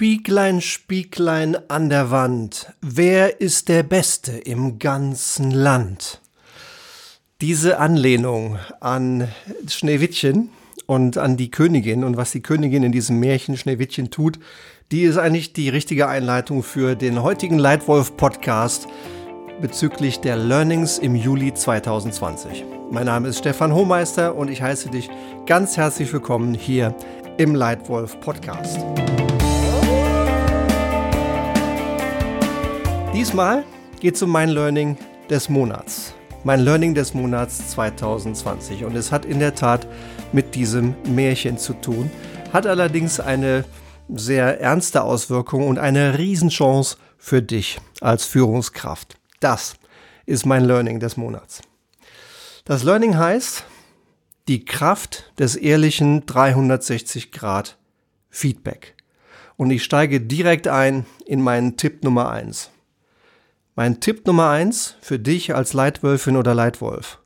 Spieglein, Spieglein an der Wand, wer ist der Beste im ganzen Land? Diese Anlehnung an Schneewittchen und an die Königin und was die Königin in diesem Märchen Schneewittchen tut, die ist eigentlich die richtige Einleitung für den heutigen Leitwolf Podcast bezüglich der Learnings im Juli 2020. Mein Name ist Stefan Hohmeister und ich heiße dich ganz herzlich willkommen hier im Leitwolf Podcast. Diesmal geht es um mein Learning des Monats. Mein Learning des Monats 2020. Und es hat in der Tat mit diesem Märchen zu tun, hat allerdings eine sehr ernste Auswirkung und eine Riesenchance für dich als Führungskraft. Das ist mein Learning des Monats. Das Learning heißt die Kraft des ehrlichen 360 Grad Feedback. Und ich steige direkt ein in meinen Tipp Nummer eins. Mein Tipp Nummer eins für dich als Leitwölfin oder Leitwolf.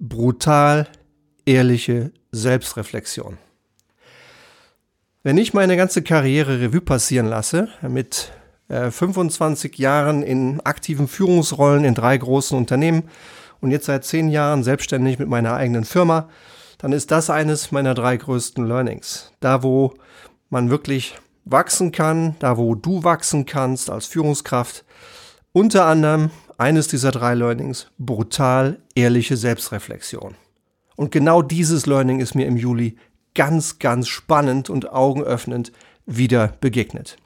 Brutal ehrliche Selbstreflexion. Wenn ich meine ganze Karriere Revue passieren lasse, mit äh, 25 Jahren in aktiven Führungsrollen in drei großen Unternehmen und jetzt seit zehn Jahren selbstständig mit meiner eigenen Firma, dann ist das eines meiner drei größten Learnings. Da, wo man wirklich wachsen kann, da, wo du wachsen kannst als Führungskraft, unter anderem eines dieser drei Learnings, brutal ehrliche Selbstreflexion. Und genau dieses Learning ist mir im Juli ganz, ganz spannend und augenöffnend wieder begegnet.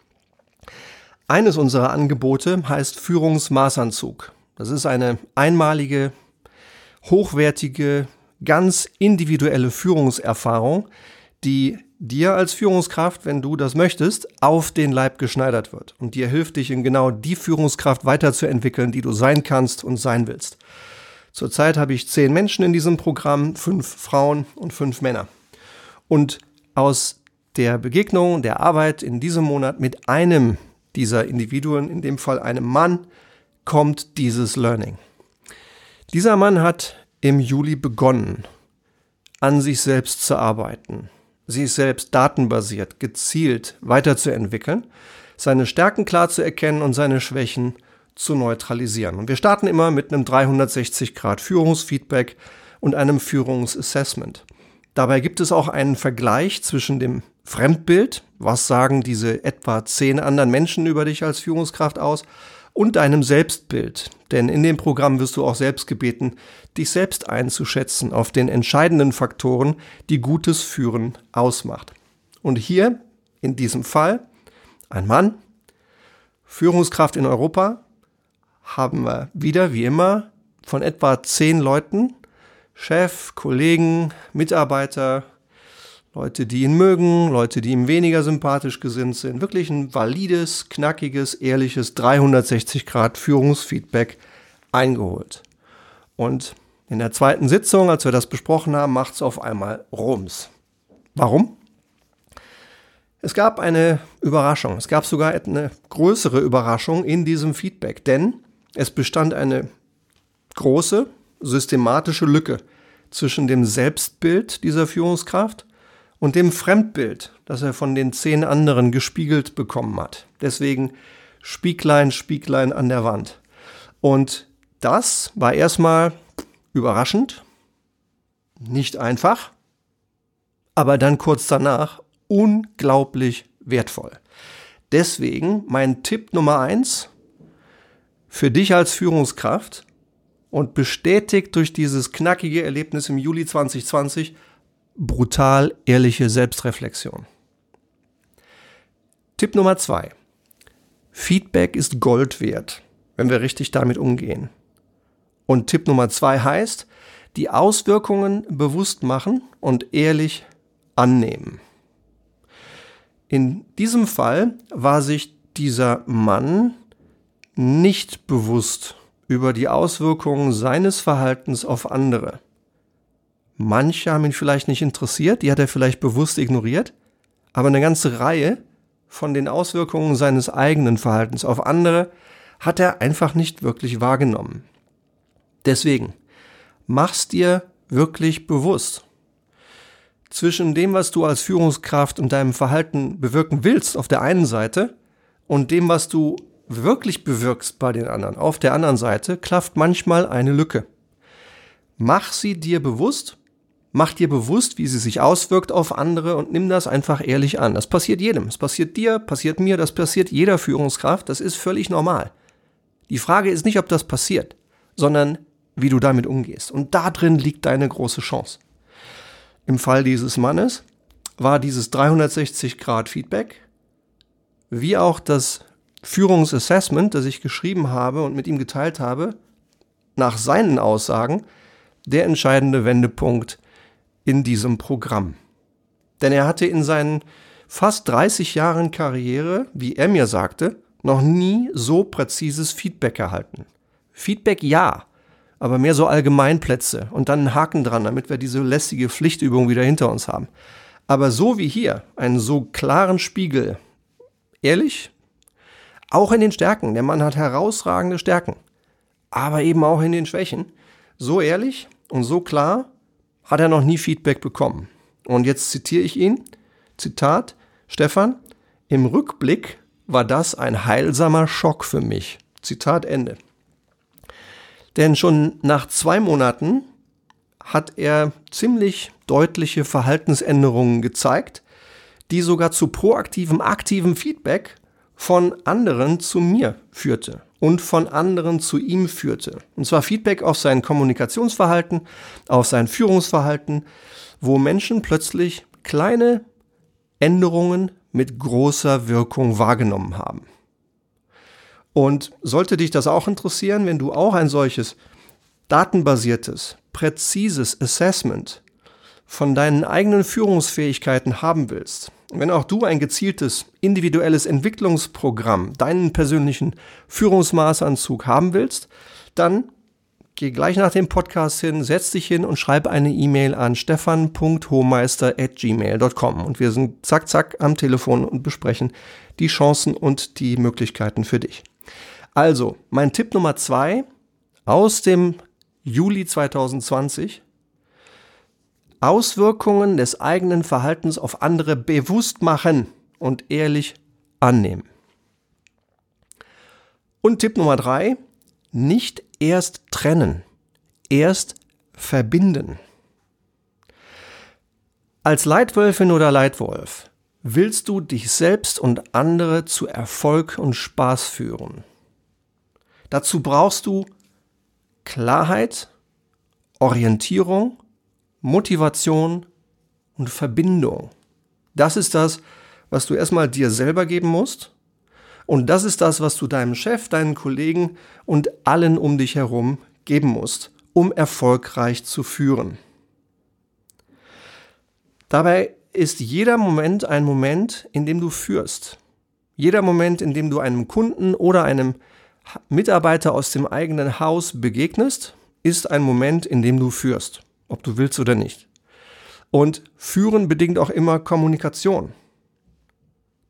Eines unserer Angebote heißt Führungsmaßanzug. Das ist eine einmalige, hochwertige, ganz individuelle Führungserfahrung, die dir als Führungskraft, wenn du das möchtest, auf den Leib geschneidert wird und dir hilft dich in genau die Führungskraft weiterzuentwickeln, die du sein kannst und sein willst. Zurzeit habe ich zehn Menschen in diesem Programm, fünf Frauen und fünf Männer. Und aus der Begegnung, der Arbeit in diesem Monat mit einem dieser Individuen, in dem Fall einem Mann, kommt dieses Learning. Dieser Mann hat im Juli begonnen, an sich selbst zu arbeiten, sich selbst datenbasiert, gezielt weiterzuentwickeln, seine Stärken klar zu erkennen und seine Schwächen zu neutralisieren. Und wir starten immer mit einem 360 Grad Führungsfeedback und einem Führungsassessment. Dabei gibt es auch einen Vergleich zwischen dem Fremdbild, was sagen diese etwa zehn anderen Menschen über dich als Führungskraft aus, und deinem Selbstbild. Denn in dem Programm wirst du auch selbst gebeten, dich selbst einzuschätzen auf den entscheidenden Faktoren, die gutes Führen ausmacht. Und hier, in diesem Fall, ein Mann, Führungskraft in Europa, haben wir wieder, wie immer, von etwa zehn Leuten, Chef, Kollegen, Mitarbeiter, Leute, die ihn mögen, Leute, die ihm weniger sympathisch gesinnt sind. Wirklich ein valides, knackiges, ehrliches 360 Grad Führungsfeedback eingeholt. Und in der zweiten Sitzung, als wir das besprochen haben, macht es auf einmal Rums. Warum? Es gab eine Überraschung. Es gab sogar eine größere Überraschung in diesem Feedback, denn es bestand eine große, systematische Lücke zwischen dem Selbstbild dieser Führungskraft und dem Fremdbild, das er von den zehn anderen gespiegelt bekommen hat. Deswegen Spieglein, Spieglein an der Wand. Und das war erstmal überraschend, nicht einfach, aber dann kurz danach unglaublich wertvoll. Deswegen mein Tipp Nummer eins für dich als Führungskraft und bestätigt durch dieses knackige Erlebnis im Juli 2020, brutal ehrliche Selbstreflexion. Tipp Nummer zwei. Feedback ist Gold wert, wenn wir richtig damit umgehen. Und Tipp Nummer zwei heißt, die Auswirkungen bewusst machen und ehrlich annehmen. In diesem Fall war sich dieser Mann nicht bewusst über die Auswirkungen seines Verhaltens auf andere. Manche haben ihn vielleicht nicht interessiert, die hat er vielleicht bewusst ignoriert, aber eine ganze Reihe von den Auswirkungen seines eigenen Verhaltens auf andere hat er einfach nicht wirklich wahrgenommen. Deswegen, mach's dir wirklich bewusst. zwischen dem, was du als Führungskraft und deinem Verhalten bewirken willst auf der einen Seite und dem, was du wirklich bewirkst bei den anderen auf der anderen Seite, klafft manchmal eine Lücke. Mach sie dir bewusst, mach dir bewusst, wie sie sich auswirkt auf andere und nimm das einfach ehrlich an. Das passiert jedem. Es passiert dir, passiert mir, das passiert jeder Führungskraft. Das ist völlig normal. Die Frage ist nicht, ob das passiert, sondern wie du damit umgehst. Und da drin liegt deine große Chance. Im Fall dieses Mannes war dieses 360 Grad Feedback, wie auch das Führungsassessment, das ich geschrieben habe und mit ihm geteilt habe, nach seinen Aussagen der entscheidende Wendepunkt in diesem Programm. Denn er hatte in seinen fast 30 Jahren Karriere, wie er mir sagte, noch nie so präzises Feedback erhalten. Feedback ja, aber mehr so Allgemeinplätze und dann einen Haken dran, damit wir diese lästige Pflichtübung wieder hinter uns haben. Aber so wie hier, einen so klaren Spiegel, ehrlich, auch in den Stärken, der Mann hat herausragende Stärken, aber eben auch in den Schwächen, so ehrlich und so klar hat er noch nie Feedback bekommen. Und jetzt zitiere ich ihn, Zitat, Stefan, im Rückblick war das ein heilsamer Schock für mich. Zitat Ende. Denn schon nach zwei Monaten hat er ziemlich deutliche Verhaltensänderungen gezeigt, die sogar zu proaktivem, aktivem Feedback von anderen zu mir führte und von anderen zu ihm führte. Und zwar Feedback auf sein Kommunikationsverhalten, auf sein Führungsverhalten, wo Menschen plötzlich kleine Änderungen mit großer Wirkung wahrgenommen haben. Und sollte dich das auch interessieren, wenn du auch ein solches datenbasiertes, präzises Assessment von deinen eigenen Führungsfähigkeiten haben willst, wenn auch du ein gezieltes, individuelles Entwicklungsprogramm, deinen persönlichen Führungsmaßanzug haben willst, dann geh gleich nach dem Podcast hin, setz dich hin und schreib eine E-Mail an stefan.hohmeister.gmail.com und wir sind zack, zack am Telefon und besprechen die Chancen und die Möglichkeiten für dich. Also, mein Tipp Nummer zwei aus dem Juli 2020. Auswirkungen des eigenen Verhaltens auf andere bewusst machen und ehrlich annehmen. Und Tipp Nummer drei, nicht erst trennen, erst verbinden. Als Leitwölfin oder Leitwolf willst du dich selbst und andere zu Erfolg und Spaß führen. Dazu brauchst du Klarheit, Orientierung, Motivation und Verbindung. Das ist das, was du erstmal dir selber geben musst. Und das ist das, was du deinem Chef, deinen Kollegen und allen um dich herum geben musst, um erfolgreich zu führen. Dabei ist jeder Moment ein Moment, in dem du führst. Jeder Moment, in dem du einem Kunden oder einem Mitarbeiter aus dem eigenen Haus begegnest, ist ein Moment, in dem du führst, ob du willst oder nicht. Und führen bedingt auch immer Kommunikation.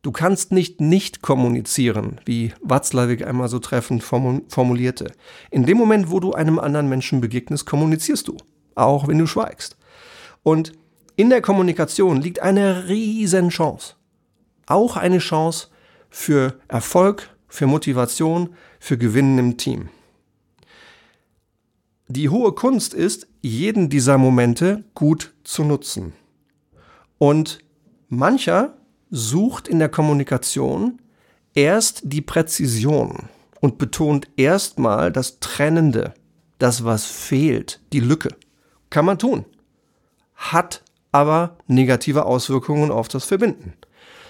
Du kannst nicht nicht kommunizieren, wie Watzlawick einmal so treffend formulierte. In dem Moment, wo du einem anderen Menschen begegnest, kommunizierst du, auch wenn du schweigst. Und in der Kommunikation liegt eine riesen Chance. Auch eine Chance für Erfolg, für Motivation, für Gewinnen im Team. Die hohe Kunst ist, jeden dieser Momente gut zu nutzen. Und mancher sucht in der Kommunikation erst die Präzision und betont erstmal das Trennende, das was fehlt, die Lücke. Kann man tun. Hat aber negative Auswirkungen auf das Verbinden.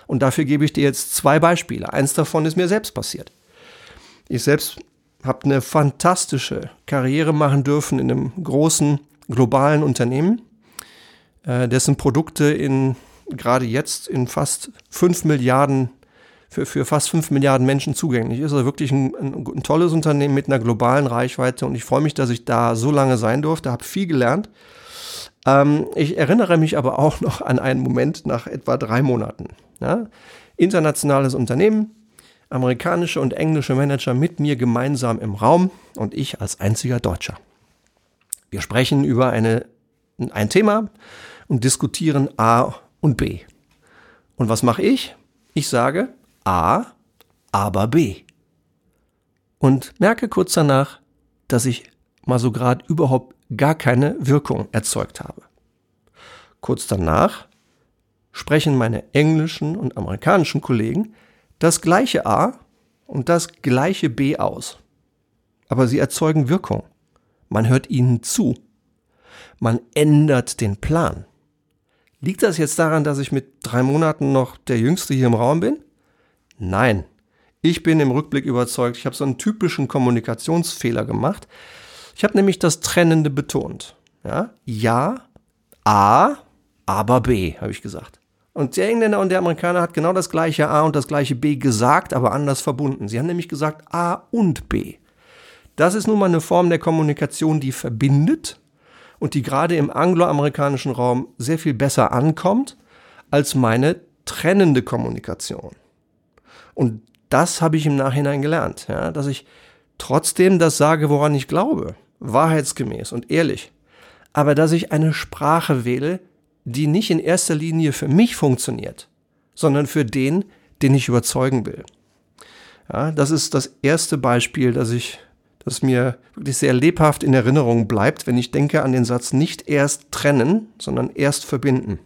Und dafür gebe ich dir jetzt zwei Beispiele. Eins davon ist mir selbst passiert. Ich selbst habe eine fantastische Karriere machen dürfen in einem großen globalen Unternehmen, äh, dessen Produkte in gerade jetzt in fast 5 Milliarden für, für fast 5 Milliarden Menschen zugänglich ist. Also wirklich ein, ein, ein tolles Unternehmen mit einer globalen Reichweite und ich freue mich, dass ich da so lange sein durfte, habe viel gelernt. Ähm, ich erinnere mich aber auch noch an einen Moment nach etwa drei Monaten. Ja? Internationales Unternehmen, amerikanische und englische Manager mit mir gemeinsam im Raum und ich als einziger Deutscher. Wir sprechen über eine, ein Thema und diskutieren A und B. Und was mache ich? Ich sage A, aber B. Und merke kurz danach, dass ich mal so gerade überhaupt gar keine Wirkung erzeugt habe. Kurz danach sprechen meine englischen und amerikanischen Kollegen das gleiche A und das gleiche B aus. Aber sie erzeugen Wirkung. Man hört ihnen zu. Man ändert den Plan. Liegt das jetzt daran, dass ich mit drei Monaten noch der Jüngste hier im Raum bin? Nein. Ich bin im Rückblick überzeugt, ich habe so einen typischen Kommunikationsfehler gemacht. Ich habe nämlich das Trennende betont. Ja, ja A, aber B, habe ich gesagt. Und der Engländer und der Amerikaner hat genau das gleiche A und das gleiche B gesagt, aber anders verbunden. Sie haben nämlich gesagt A und B. Das ist nun mal eine Form der Kommunikation, die verbindet und die gerade im angloamerikanischen Raum sehr viel besser ankommt als meine trennende Kommunikation. Und das habe ich im Nachhinein gelernt, ja, dass ich trotzdem das sage, woran ich glaube, wahrheitsgemäß und ehrlich, aber dass ich eine Sprache wähle, die nicht in erster Linie für mich funktioniert, sondern für den, den ich überzeugen will. Ja, das ist das erste Beispiel, das ich das mir wirklich sehr lebhaft in Erinnerung bleibt, wenn ich denke an den Satz nicht erst trennen, sondern erst verbinden.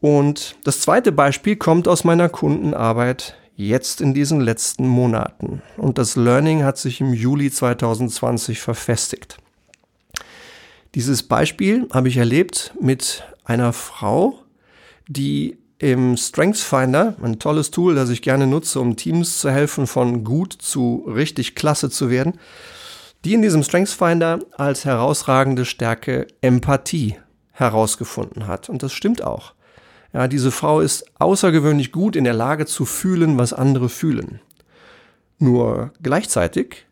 Und das zweite Beispiel kommt aus meiner Kundenarbeit jetzt in diesen letzten Monaten. Und das Learning hat sich im Juli 2020 verfestigt. Dieses Beispiel habe ich erlebt mit einer Frau, die im StrengthsFinder, ein tolles Tool, das ich gerne nutze, um Teams zu helfen, von gut zu richtig klasse zu werden, die in diesem StrengthsFinder als herausragende Stärke Empathie herausgefunden hat. Und das stimmt auch. Ja, diese Frau ist außergewöhnlich gut in der Lage zu fühlen, was andere fühlen. Nur gleichzeitig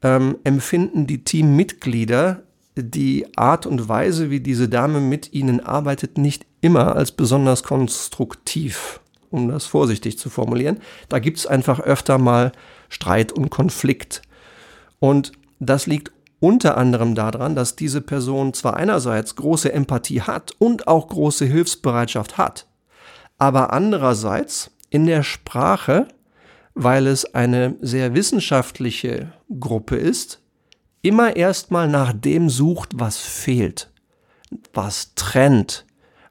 ähm, empfinden die Teammitglieder die Art und Weise, wie diese Dame mit ihnen arbeitet, nicht immer als besonders konstruktiv, um das vorsichtig zu formulieren. Da gibt es einfach öfter mal Streit und Konflikt. Und das liegt unter anderem daran, dass diese Person zwar einerseits große Empathie hat und auch große Hilfsbereitschaft hat, aber andererseits in der Sprache, weil es eine sehr wissenschaftliche Gruppe ist, immer erstmal nach dem sucht, was fehlt, was trennt,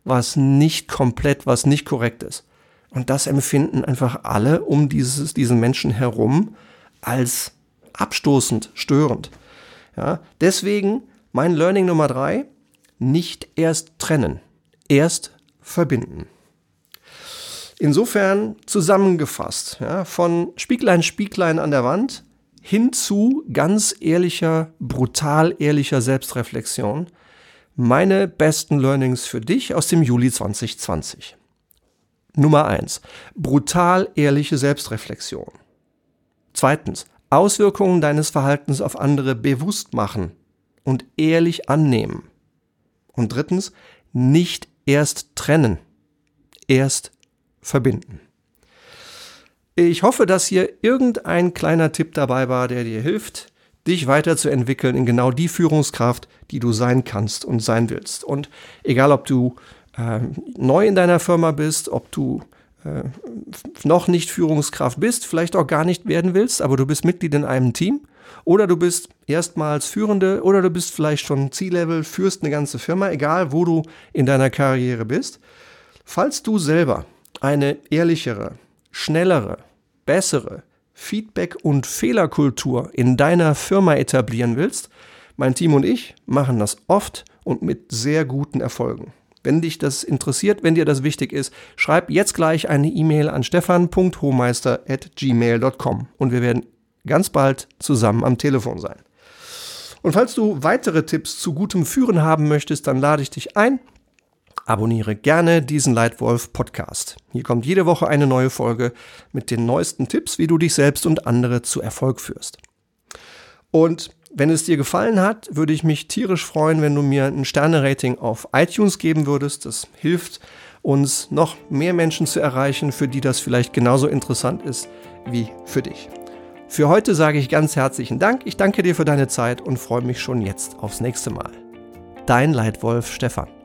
was nicht komplett, was nicht korrekt ist. Und das empfinden einfach alle um dieses, diesen Menschen herum als abstoßend, störend. Ja, deswegen mein Learning Nummer drei, nicht erst trennen, erst verbinden. Insofern zusammengefasst, ja, von Spieglein, Spieglein an der Wand hin zu ganz ehrlicher, brutal ehrlicher Selbstreflexion. Meine besten Learnings für dich aus dem Juli 2020. Nummer eins: Brutal ehrliche Selbstreflexion. Zweitens. Auswirkungen deines Verhaltens auf andere bewusst machen und ehrlich annehmen. Und drittens. Nicht erst trennen, erst verbinden. Ich hoffe, dass hier irgendein kleiner Tipp dabei war, der dir hilft, dich weiterzuentwickeln in genau die Führungskraft, die du sein kannst und sein willst. Und egal, ob du äh, neu in deiner Firma bist, ob du äh, noch nicht Führungskraft bist, vielleicht auch gar nicht werden willst, aber du bist Mitglied in einem Team oder du bist erstmals Führende oder du bist vielleicht schon C-Level, führst eine ganze Firma, egal wo du in deiner Karriere bist. Falls du selber eine ehrlichere, schnellere, bessere Feedback- und Fehlerkultur in deiner Firma etablieren willst, mein Team und ich machen das oft und mit sehr guten Erfolgen. Wenn dich das interessiert, wenn dir das wichtig ist, schreib jetzt gleich eine E-Mail an stefan.hohmeister.gmail.com und wir werden ganz bald zusammen am Telefon sein. Und falls du weitere Tipps zu gutem Führen haben möchtest, dann lade ich dich ein, Abonniere gerne diesen Leitwolf Podcast. Hier kommt jede Woche eine neue Folge mit den neuesten Tipps, wie du dich selbst und andere zu Erfolg führst. Und wenn es dir gefallen hat, würde ich mich tierisch freuen, wenn du mir ein Sterne-Rating auf iTunes geben würdest. Das hilft uns, noch mehr Menschen zu erreichen, für die das vielleicht genauso interessant ist wie für dich. Für heute sage ich ganz herzlichen Dank. Ich danke dir für deine Zeit und freue mich schon jetzt aufs nächste Mal. Dein Leitwolf Stefan.